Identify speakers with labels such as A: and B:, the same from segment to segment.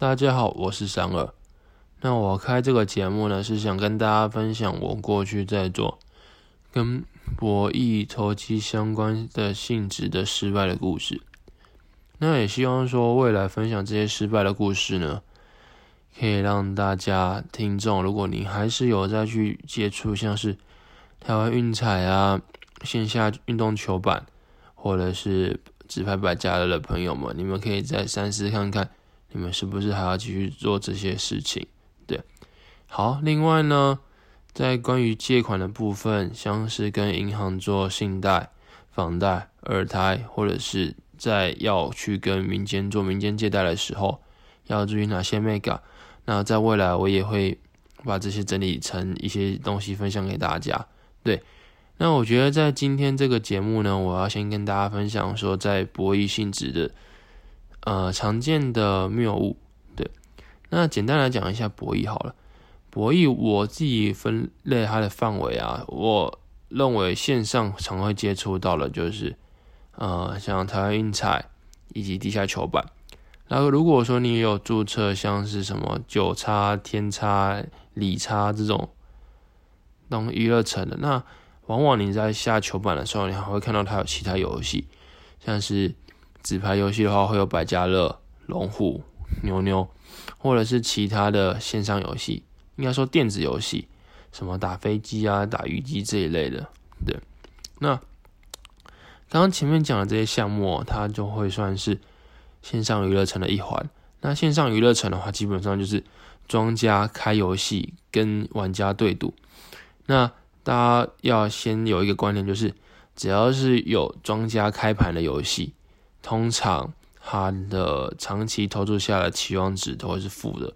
A: 大家好，我是三二。那我开这个节目呢，是想跟大家分享我过去在做跟博弈投机相关的性质的失败的故事。那也希望说未来分享这些失败的故事呢，可以让大家听众，如果你还是有再去接触像是台湾运彩啊、线下运动球板，或者是纸牌百家乐的朋友们，你们可以再三思看看。你们是不是还要继续做这些事情？对，好。另外呢，在关于借款的部分，像是跟银行做信贷、房贷、二胎，或者是在要去跟民间做民间借贷的时候，要注意哪些 mega？那在未来我也会把这些整理成一些东西分享给大家。对，那我觉得在今天这个节目呢，我要先跟大家分享说，在博弈性质的。呃，常见的谬误，对，那简单来讲一下博弈好了。博弈我自己分类它的范围啊，我认为线上常会接触到的，就是呃，像台湾运彩以及地下球板。然后如果说你有注册像是什么九叉、天叉、里叉这种当娱乐城的，那往往你在下球板的时候，你还会看到它有其他游戏，像是。纸牌游戏的话，会有百家乐、龙虎、牛牛，或者是其他的线上游戏，应该说电子游戏，什么打飞机啊、打鱼机这一类的。对，那刚刚前面讲的这些项目，它就会算是线上娱乐城的一环。那线上娱乐城的话，基本上就是庄家开游戏跟玩家对赌。那大家要先有一个观念，就是只要是有庄家开盘的游戏。通常它的长期投注下的期望值都会是负的，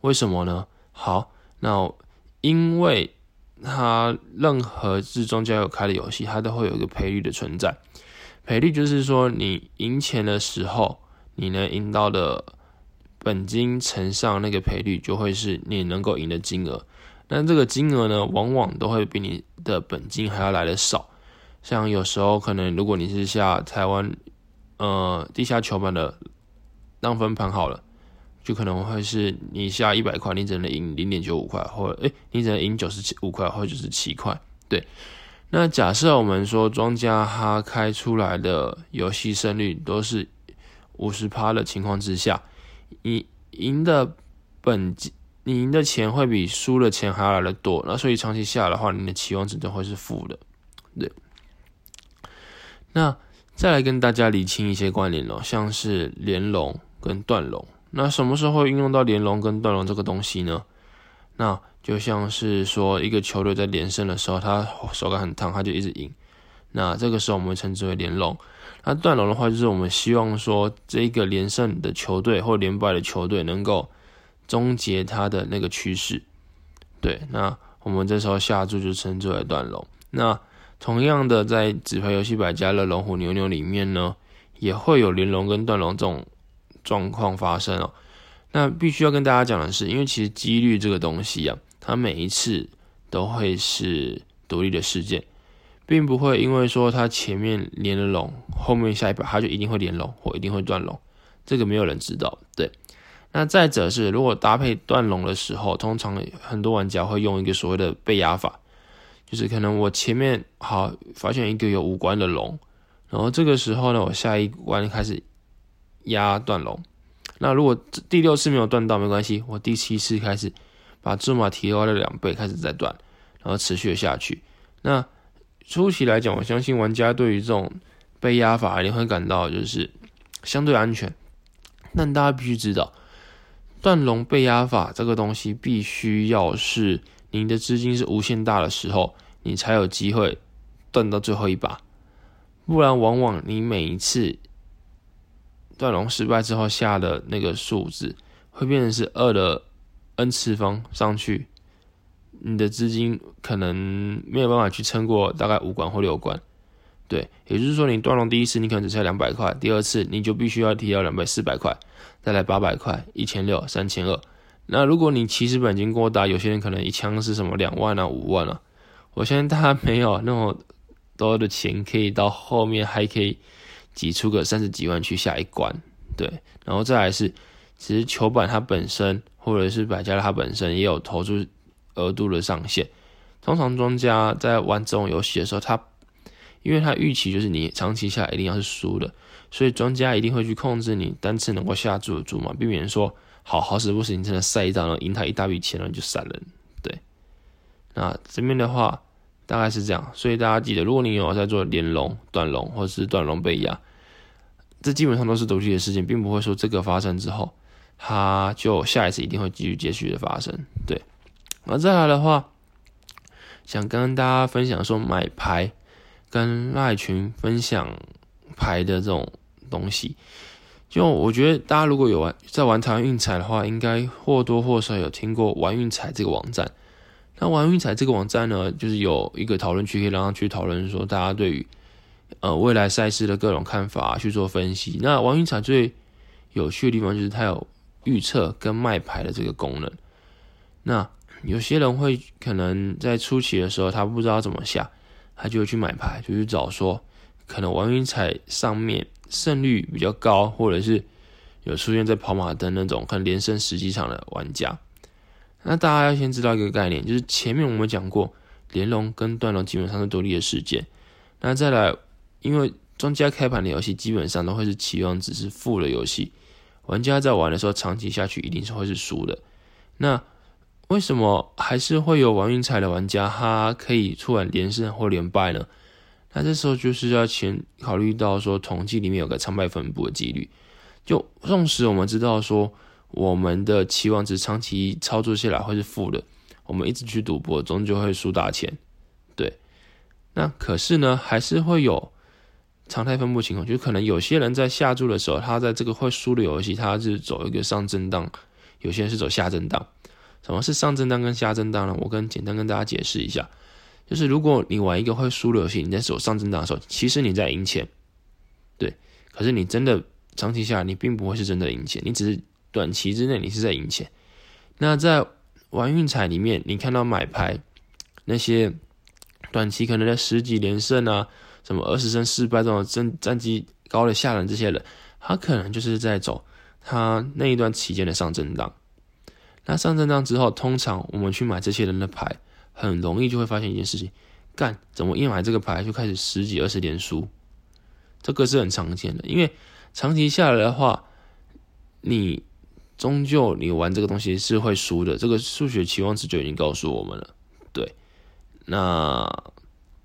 A: 为什么呢？好，那因为它任何自庄家有开的游戏，它都会有一个赔率的存在。赔率就是说，你赢钱的时候，你能赢到的本金乘上那个赔率，就会是你能够赢的金额。但这个金额呢，往往都会比你的本金还要来的少。像有时候可能，如果你是下台湾。呃，地下球板的当分盘好了，就可能会是你下一百块，你只能赢零点九五块，或者诶，你只能赢九十七五块或者是七块。对，那假设我们说庄家他开出来的游戏胜率都是五十趴的情况之下，你赢的本金，你赢的钱会比输的钱还要来的多，那所以长期下来的话，你的期望值都会是负的。对，那。再来跟大家理清一些关联哦，像是连龙跟断龙。那什么时候会运用到连龙跟断龙这个东西呢？那就像是说一个球队在连胜的时候，他手感很烫，他就一直赢。那这个时候我们称之为连龙。那断龙的话，就是我们希望说这个连胜的球队或连败的球队能够终结他的那个趋势。对，那我们这时候下注就称之为断龙。那同样的，在纸牌游戏百家乐、龙虎牛牛里面呢，也会有连龙跟断龙这种状况发生哦。那必须要跟大家讲的是，因为其实几率这个东西啊，它每一次都会是独立的事件，并不会因为说它前面连了龙，后面下一把它就一定会连龙或一定会断龙，这个没有人知道。对，那再者是，如果搭配断龙的时候，通常很多玩家会用一个所谓的被压法。就是可能我前面好发现一个有五关的龙，然后这个时候呢，我下一关开始压断龙。那如果第六次没有断到没关系，我第七次开始把注码提高了两倍，开始再断，然后持续的下去。那初期来讲，我相信玩家对于这种被压法一定会感到就是相对安全。但大家必须知道，断龙被压法这个东西必须要是。你的资金是无限大的时候，你才有机会断到最后一把，不然往往你每一次断龙失败之后下的那个数字会变成是二的 n 次方上去，你的资金可能没有办法去撑过大概五关或六关，对，也就是说你断龙第一次你可能只差两百块，第二次你就必须要提到两百四百块，再来八百块，一千六，三千二。那如果你起始本金过大，有些人可能一枪是什么两万啊、五万啊，我相信他没有那么多的钱可以到后面还可以挤出个三十几万去下一关，对。然后再来是其实球板它本身或者是百家乐它本身也有投注额度的上限。通常庄家在玩这种游戏的时候，他因为他预期就是你长期下来一定要是输的，所以庄家一定会去控制你单次能够下注的注嘛，避免说好好死不死你真的晒一张然后赢他一大笔钱然后就散了。对，那这边的话大概是这样，所以大家记得，如果你有在做连龙、短龙或者是短龙被压，这基本上都是独立的事情，并不会说这个发生之后，它就下一次一定会继续接续的发生。对，那再来的话。想跟大家分享说买牌跟赖群分享牌的这种东西，就我觉得大家如果有玩在玩台湾运彩的话，应该或多或少有听过玩运彩这个网站。那玩运彩这个网站呢，就是有一个讨论区可以让他去讨论说大家对于呃未来赛事的各种看法去做分析。那玩运彩最有趣的地方就是它有预测跟卖牌的这个功能。那有些人会可能在初期的时候，他不知道怎么下，他就会去买牌，就去找说可能王云彩上面胜率比较高，或者是有出现在跑马灯那种可能连胜十几场的玩家。那大家要先知道一个概念，就是前面我们讲过，连龙跟断龙基本上是独立的事件。那再来，因为庄家开盘的游戏基本上都会是期望值是负的游戏，玩家在玩的时候长期下去一定是会是输的。那为什么还是会有王云彩的玩家，他可以出然连胜或连败呢？那这时候就是要先考虑到说，统计里面有个长败分布的几率。就纵使我们知道说，我们的期望值长期操作下来会是负的，我们一直去赌博，终究会输大钱。对，那可是呢，还是会有常态分布情况，就可能有些人在下注的时候，他在这个会输的游戏，他是走一个上震荡；有些人是走下震荡。什么是上震荡跟下震荡呢？我跟简单跟大家解释一下，就是如果你玩一个会输的游戏，你在走上震荡的时候，其实你在赢钱，对。可是你真的长期下来，你并不会是真的赢钱，你只是短期之内你是在赢钱。那在玩运彩里面，你看到买牌那些短期可能在十几连胜啊，什么二十胜四败这种战战绩高的下人这些人，他可能就是在走他那一段期间的上震荡。那上震荡之后，通常我们去买这些人的牌，很容易就会发现一件事情：干，怎么一买这个牌就开始十几二十连输？这个是很常见的，因为长期下来的话，你终究你玩这个东西是会输的。这个数学期望值就已经告诉我们了。对，那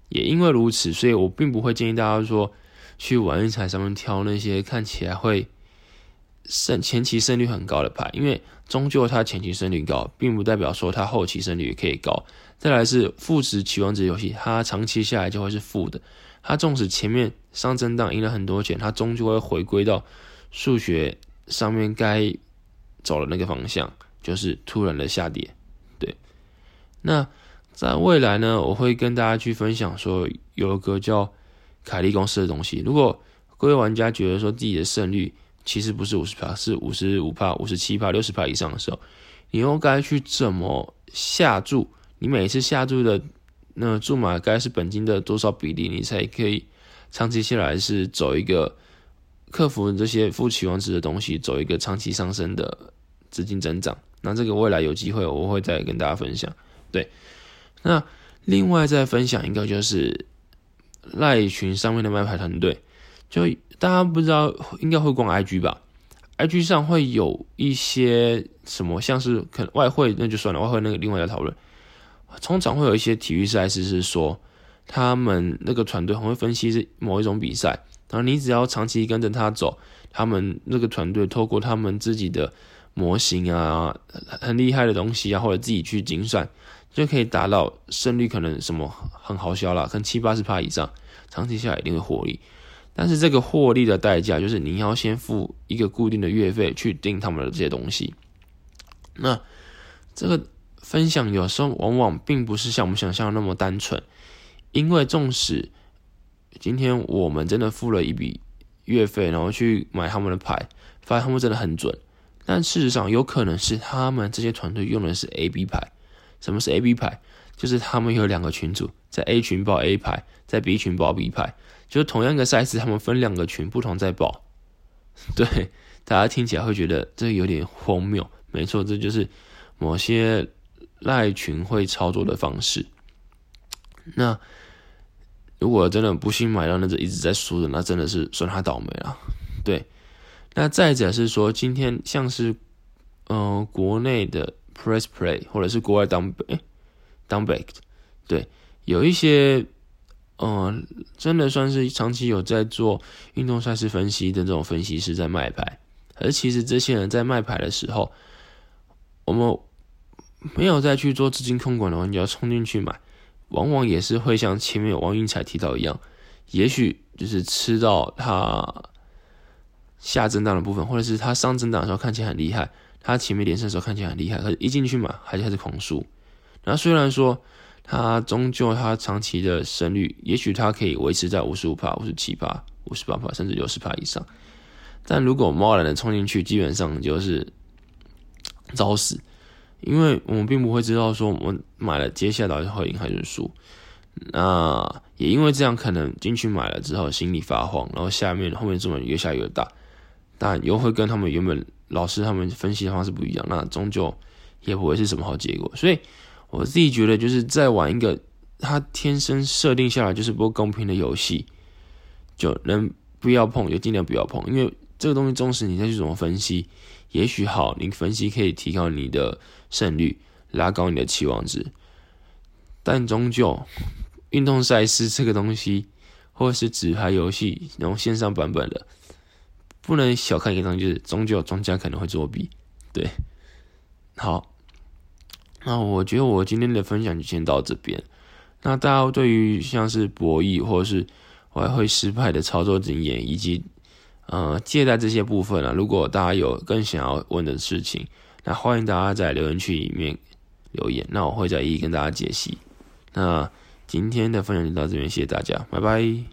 A: 也因为如此，所以我并不会建议大家说去玩运彩上面挑那些看起来会。胜前期胜率很高的牌，因为终究它前期胜率高，并不代表说它后期胜率也可以高。再来是负值期望值游戏，它长期下来就会是负的。它纵使前面上震荡赢了很多钱，它终究会回归到数学上面该走的那个方向，就是突然的下跌。对，那在未来呢，我会跟大家去分享说有个叫凯利公式的东西。如果各位玩家觉得说自己的胜率，其实不是五十帕，是五十五帕、五十七帕、六十帕以上的时候，你又该去怎么下注？你每次下注的那注码该是本金的多少比例，你才可以长期下来是走一个克服这些负期望值的东西，走一个长期上升的资金增长？那这个未来有机会我会再跟大家分享。对，那另外再分享一个就是赖群上面的卖牌团队，就。大家不知道，应该会逛 IG 吧？IG 上会有一些什么，像是可能外汇，那就算了，外汇那个另外要讨论。通常会有一些体育赛事是说，他们那个团队很会分析是某一种比赛，然后你只要长期跟着他走，他们那个团队透过他们自己的模型啊，很厉害的东西啊，或者自己去精算，就可以达到胜率可能什么很好笑啦，可能七八十趴以上，长期下来一定会获利。但是这个获利的代价就是你要先付一个固定的月费去订他们的这些东西。那这个分享有时候往往并不是像我们想象那么单纯，因为纵使今天我们真的付了一笔月费，然后去买他们的牌，发现他们真的很准，但事实上有可能是他们这些团队用的是 A B 牌。什么是 A B 牌？就是他们有两个群组，在 A 群报 A 牌，在 B 群报 B 牌。就同样一个赛事，他们分两个群，不同在报。对，大家听起来会觉得这有点荒谬。没错，这就是某些赖群会操作的方式。那如果真的不幸买到那只一直在输的，那真的是算他倒霉了。对，那再者是说，今天像是嗯国内的 Press Play 或者是国外当哎当 Baked，对，有一些嗯真的算是长期有在做运动赛事分析的这种分析师在卖牌，而其实这些人在卖牌的时候，我们没有再去做资金控管的话，你要冲进去买。往往也是会像前面有王云彩提到一样，也许就是吃到它下震荡的部分，或者是它上震荡的时候看起来很厉害，它前面连胜的时候看起来很厉害，可是一进去买还是开始狂输。然后虽然说它终究它长期的胜率，也许它可以维持在五十五帕、五十七帕、五十八帕，甚至六十帕以上，但如果贸然的冲进去，基本上就是找死。因为我们并不会知道说我们买了接下来会赢还是输，那也因为这样可能进去买了之后心里发慌，然后下面后面这么越下越大，但又会跟他们原本老师他们分析的方式不一样，那终究也不会是什么好结果。所以我自己觉得就是在玩一个他天生设定下来就是不公平的游戏，就能不要碰就尽量不要碰，因为这个东西，纵使你再去怎么分析。也许好，你分析可以提高你的胜率，拉高你的期望值，但终究运动赛事这个东西，或是纸牌游戏然后线上版本的，不能小看一个东西，就是终究庄家可能会作弊。对，好，那我觉得我今天的分享就先到这边。那大家对于像是博弈或者是外汇失败的操作经验，以及呃，借贷这些部分啊，如果大家有更想要问的事情，那欢迎大家在留言区里面留言，那我会再一一跟大家解析。那今天的分享就到这边，谢谢大家，拜拜。